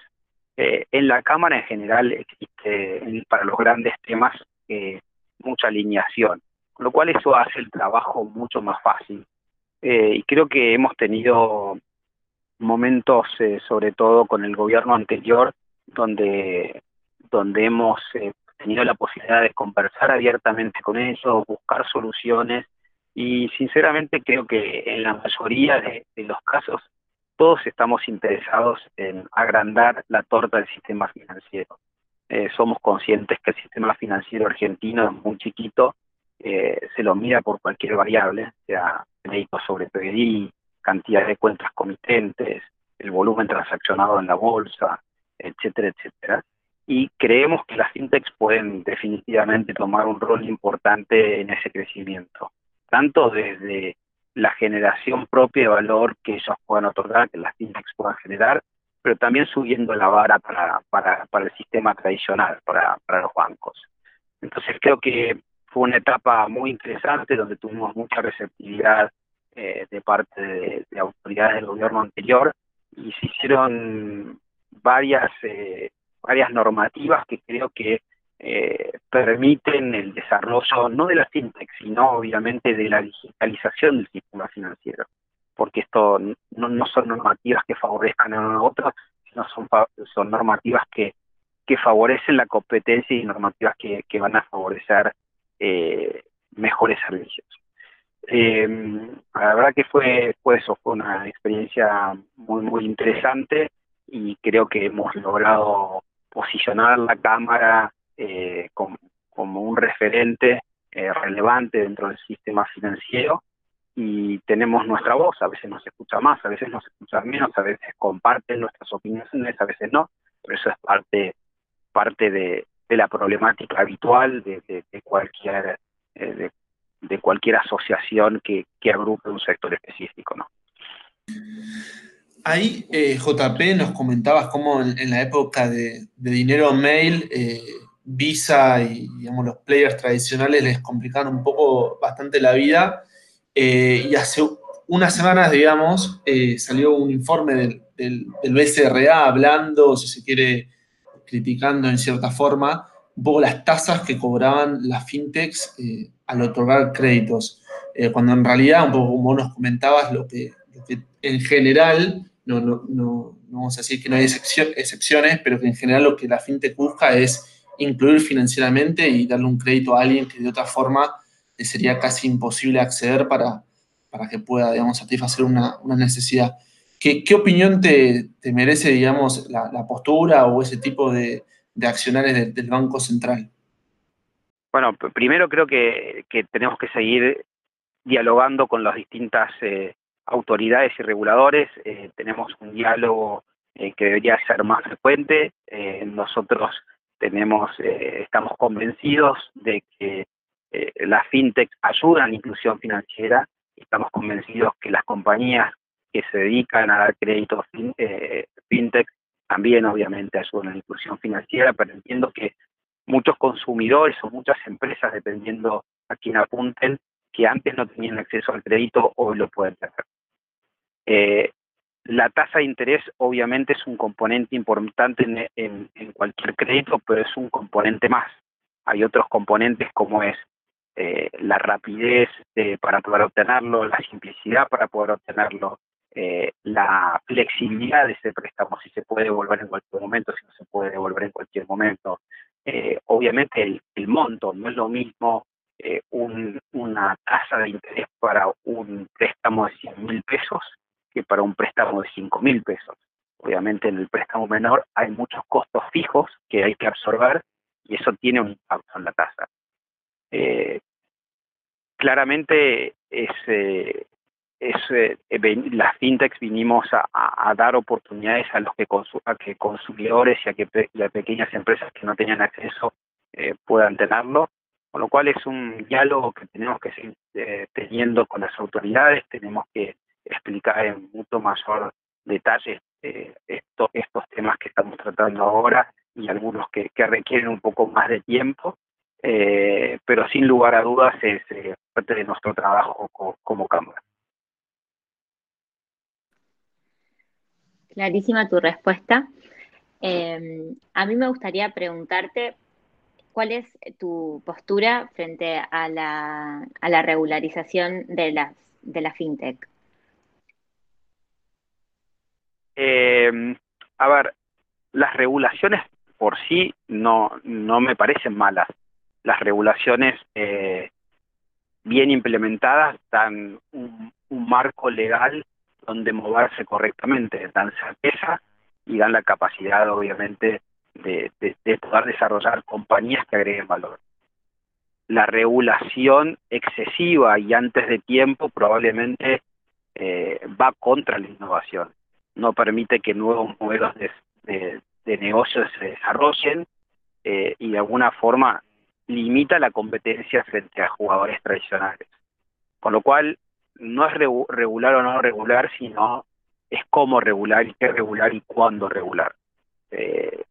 eh, en la Cámara en general existe para los grandes temas mucha alineación, con lo cual eso hace el trabajo mucho más fácil. y creo que hemos tenido momentos, eh, sobre todo con el gobierno anterior, donde, donde hemos eh, tenido la posibilidad de conversar abiertamente con ellos, buscar soluciones y sinceramente creo que en la mayoría de, los casos todos estamos interesados en agrandar la torta del sistema financiero. Eh, somos conscientes que el sistema financiero argentino es muy chiquito, se lo mira por cualquier variable, sea crédito sobre PDI, cantidad de cuentas comitentes, el volumen transaccionado en la bolsa, etcétera, etcétera. Y creemos que las fintechs pueden definitivamente tomar un rol importante en ese crecimiento, tanto desde la generación propia de valor que ellos puedan otorgar, que las fintechs puedan generar, pero también subiendo la vara para, para, para el sistema tradicional, para, para los bancos. Entonces creo que fue una etapa muy interesante donde tuvimos mucha receptividad eh, de parte de, autoridades del gobierno anterior y se hicieron varias, eh, varias normativas que creo que eh, permiten el desarrollo no de la fintech, sino obviamente de la digitalización del sistema financiero, porque esto no, son normativas que favorezcan a uno a otro, sino son, normativas que, favorecen la competencia y normativas que, van a favorecer eh, mejores servicios. Eh, la verdad que fue, fue eso, fue una experiencia muy, muy interesante y creo que hemos logrado posicionar la cámara eh, como, un referente eh, relevante dentro del sistema financiero y tenemos nuestra voz, a veces nos escucha más, a veces nos escucha menos, a veces comparten nuestras opiniones, a veces no, pero eso es parte, parte de, de la problemática habitual de, cualquier eh, de, cualquier asociación que, que, agrupe un sector específico, ¿no? Ahí, JP, nos comentabas cómo en, la época de, dinero mail, Visa y digamos, los players tradicionales les complicaron un poco bastante la vida. y hace unas semanas, digamos, salió un informe del, del, del BCRA hablando, si se quiere, criticando en cierta forma un poco las tasas que cobraban las fintechs eh, al otorgar créditos, eh, cuando en realidad, un poco como nos comentabas, lo que, en general, no, no, no, vamos a decir que no hay excepciones, pero que en general lo que la fintech busca es incluir financieramente y darle un crédito a alguien que de otra forma le sería casi imposible acceder para, para que pueda, digamos, satisfacer una, necesidad. ¿Qué, ¿Qué, opinión te, te merece, digamos, la, postura o ese tipo de, de accionarios del Banco Central? Bueno, primero creo que, tenemos que seguir dialogando con las distintas eh, autoridades y reguladores. Eh, tenemos un diálogo eh, que debería ser más frecuente. nosotros tenemos, estamos convencidos de que las fintech ayudan a la inclusión financiera. Estamos convencidos que las compañías que se dedican a dar créditos fintech también obviamente ayudan a la inclusión financiera, pero entiendo que muchos consumidores o muchas empresas, dependiendo a quién apunten, que antes no tenían acceso al crédito, hoy lo pueden tener. Eh, la tasa de interés obviamente es un componente importante en, cualquier crédito, pero es un componente más. Hay otros componentes como es eh, la rapidez para poder obtenerlo, la simplicidad para poder obtenerlo, eh, la flexibilidad de ese préstamo, si se puede devolver en cualquier momento, si no se puede devolver en cualquier momento. Eh, obviamente el, monto no es lo mismo eh, una tasa de interés para un préstamo de 100 mil pesos que para un préstamo de 5 mil pesos. Obviamente en el préstamo menor hay muchos costos fijos que hay que absorber y eso tiene un impacto en la tasa. claramente es, es eh, las fintechs vinimos a, dar oportunidades a los que, que consumidores y a que pequeñas empresas que no tenían acceso eh, puedan tenerlo, con lo cual es un diálogo que tenemos que seguir eh, teniendo con las autoridades, tenemos que explicar en mucho mayor detalle estos temas que estamos tratando ahora y algunos que, requieren un poco más de tiempo, pero sin lugar a dudas es parte de nuestro trabajo como Cámara. Clarísima tu respuesta. Em, a mí me gustaría preguntarte cuál es tu postura frente a la, regularización de la fintech. Em, a ver, las regulaciones por sí no, no me parecen malas. Las regulaciones eh, bien implementadas dan un marco legal donde moverse correctamente, dan certeza y dan la capacidad, obviamente, de, poder desarrollar compañías que agreguen valor. La regulación excesiva y antes de tiempo probablemente eh, va contra la innovación. No permite que nuevos modelos de, negocios se desarrollen eh, y de alguna forma limita la competencia frente a jugadores tradicionales. Con lo cual, no es regular o no regular, sino es cómo regular y qué regular y cuándo regular. Eh,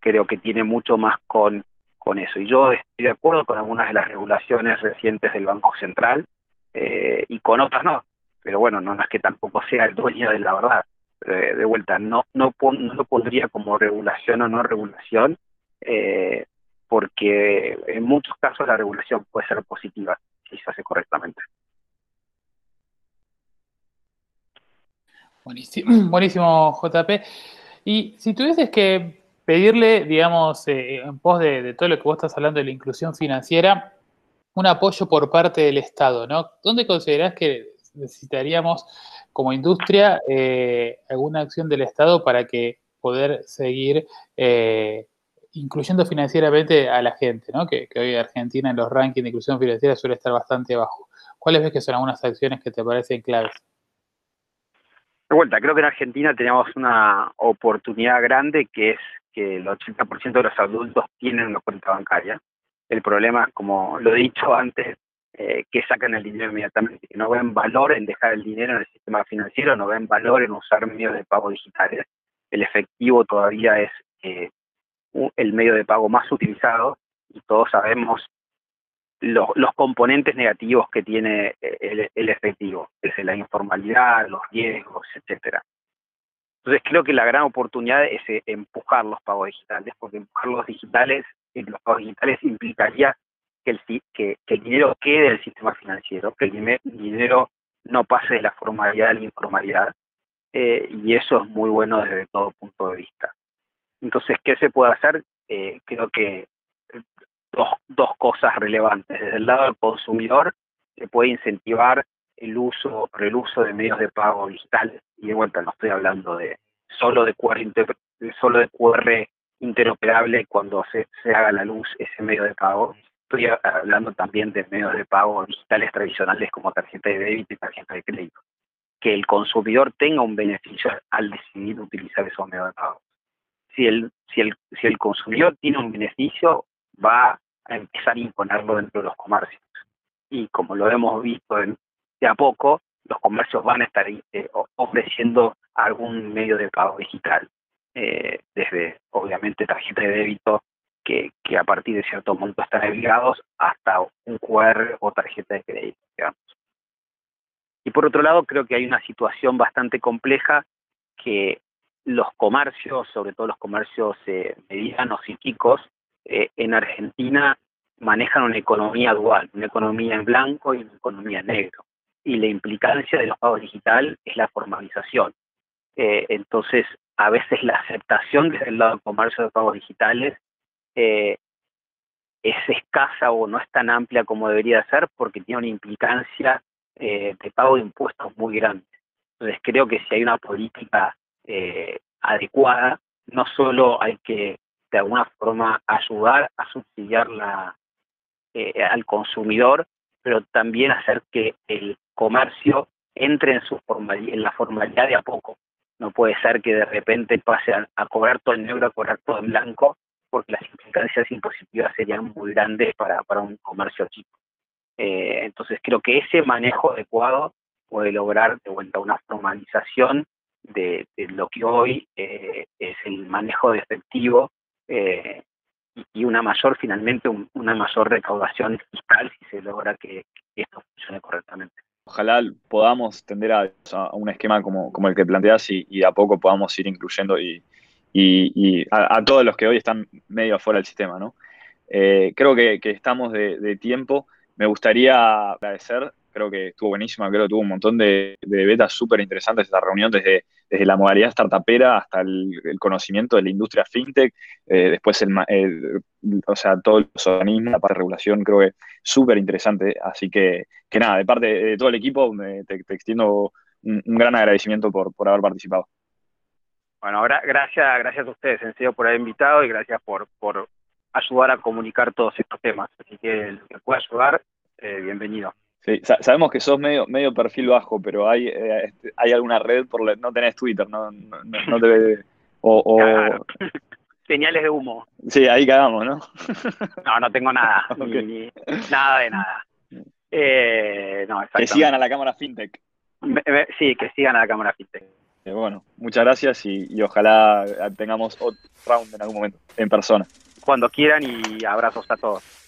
creo que tiene mucho más con, con eso. Y yo estoy de acuerdo con algunas de las regulaciones recientes del Banco Central eh, y con otras no. Pero bueno, no, es que tampoco sea el dueño de la verdad. Eh, de vuelta, no, no, no lo pondría como regulación o no regulación, eh, porque en muchos casos la regulación puede ser positiva si se hace correctamente. Buenísimo, buenísimo JP. Y si tuvieses que pedirle, digamos, eh, en pos de, todo lo que vos estás hablando de la inclusión financiera, un apoyo por parte del Estado, ¿no? ¿Dónde considerás que necesitaríamos como industria eh, alguna acción del Estado para que poder seguir eh, incluyendo financieramente a la gente, ¿no? Que, que, hoy Argentina en los rankings de inclusión financiera suele estar bastante bajo. ¿Cuáles ves que son algunas acciones que te parecen claves? De vuelta, creo que en Argentina tenemos una oportunidad grande que es que el 80% de los adultos tienen una cuenta bancaria. El problema, como lo he dicho antes, eh, que sacan el dinero inmediatamente, que no ven valor en dejar el dinero en el sistema financiero, no ven valor en usar medios de pago digitales. El efectivo todavía es eh, el medio de pago más utilizado y todos sabemos los, los componentes negativos que tiene eh, el, efectivo, desde la informalidad, los riesgos, etcétera. Entonces creo que la gran oportunidad es empujar los pagos digitales, porque empujar los digitales, los pagos digitales implicaría que el, que, el dinero quede en el sistema financiero, que el dinero no pase de la formalidad a la informalidad, y eso es muy bueno desde todo punto de vista. Entonces, ¿qué se puede hacer? creo que dos, dos cosas relevantes. Desde el lado del consumidor, se puede incentivar el uso, el uso de medios de pago digitales. Y de vuelta, no estoy hablando de solo de QR, solo de QR interoperable cuando se, se haga la luz ese medio de pago. Estoy hablando también de medios de pago digitales tradicionales como tarjeta de débito y tarjeta de crédito. Que el consumidor tenga un beneficio al decidir utilizar esos medios de pago. Si el, si el, si el consumidor tiene un beneficio, va a empezar a imponerlo dentro de los comercios. Y como lo hemos visto de a poco, los comercios van a estar eh, ofreciendo algún medio de pago digital, eh, desde obviamente tarjeta de débito, que, a partir de cierto monto están obligados, hasta un QR o tarjeta de crédito, digamos. Y por otro lado, creo que hay una situación bastante compleja que los comercios, sobre todo los comercios eh, medianos y chicos, eh, en Argentina manejan una economía dual, una economía en blanco y una economía en negro. Y la implicancia de los pagos digital es la formalización. Eh, entonces, a veces la aceptación desde el lado del comercio de pagos digitales eh, es escasa o no es tan amplia como debería ser porque tiene una implicancia de pago de impuestos muy grande. Entonces, creo que si hay una política adecuada, no solo hay que de alguna forma ayudar a subsidiar la, eh, al consumidor, pero también hacer que el comercio entre en, su en la formalidad de a poco. No puede ser que de repente pase a, cobrar todo en negro, a cobrar todo en blanco, porque las implicancias impositivas serían muy grandes para, para un comercio chico. Eh, entonces creo que ese manejo adecuado puede lograr de vuelta una formalización de, lo que hoy eh, es el manejo de efectivo eh, y una mayor, finalmente, una mayor recaudación fiscal si se logra que, esto funcione correctamente. Ojalá podamos tender a, un esquema como, como, el que planteas y, a poco podamos ir incluyendo y, y, a, todos los que hoy están medio afuera del sistema, ¿no? Eh, creo que, estamos de, tiempo. Me gustaría agradecer creo que estuvo buenísima, creo que tuvo un montón de, de betas súper interesantes esta reunión, desde, desde la modalidad startupera hasta el, conocimiento de la industria fintech, eh, después el, o sea, todos los organismos, la parte de regulación, creo que súper interesante, así que, que nada, de parte de todo el equipo, te, extiendo un, gran agradecimiento por, por haber participado. Bueno, ahora gracias, gracias a ustedes, en serio, por haber invitado y gracias por, por ayudar a comunicar todos estos temas. Así que lo que pueda ayudar, eh, bienvenido. Sí, sabemos que sos medio, medio perfil bajo, pero hay, eh, este, hay alguna red por la, no tenés Twitter, no, no, no te o, Señales de humo. Sí, ahí cagamos, ¿no? no, no tengo nada, nada de nada. Eh, no, que sigan a la cámara FinTech. Sí, que sigan a la cámara FinTech. Bueno, muchas gracias y, ojalá tengamos otro round en algún momento, en persona. Cuando quieran y abrazos a todos.